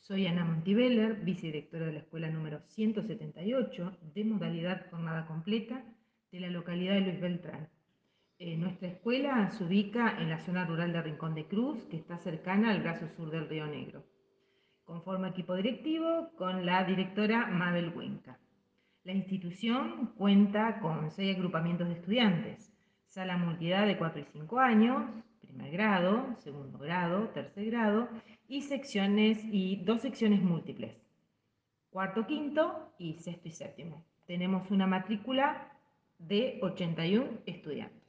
Soy Ana Montiveller, vicedirectora de la escuela número 178 de modalidad jornada completa de la localidad de Luis Beltrán. Eh, nuestra escuela se ubica en la zona rural de Rincón de Cruz, que está cercana al brazo sur del Río Negro. Conforma equipo directivo con la directora Mabel Huenca. La institución cuenta con seis agrupamientos de estudiantes, sala multidad de 4 y 5 años, primer grado, segundo grado, tercer grado y secciones y dos secciones múltiples, cuarto, quinto y sexto y séptimo. Tenemos una matrícula de 81 estudiantes.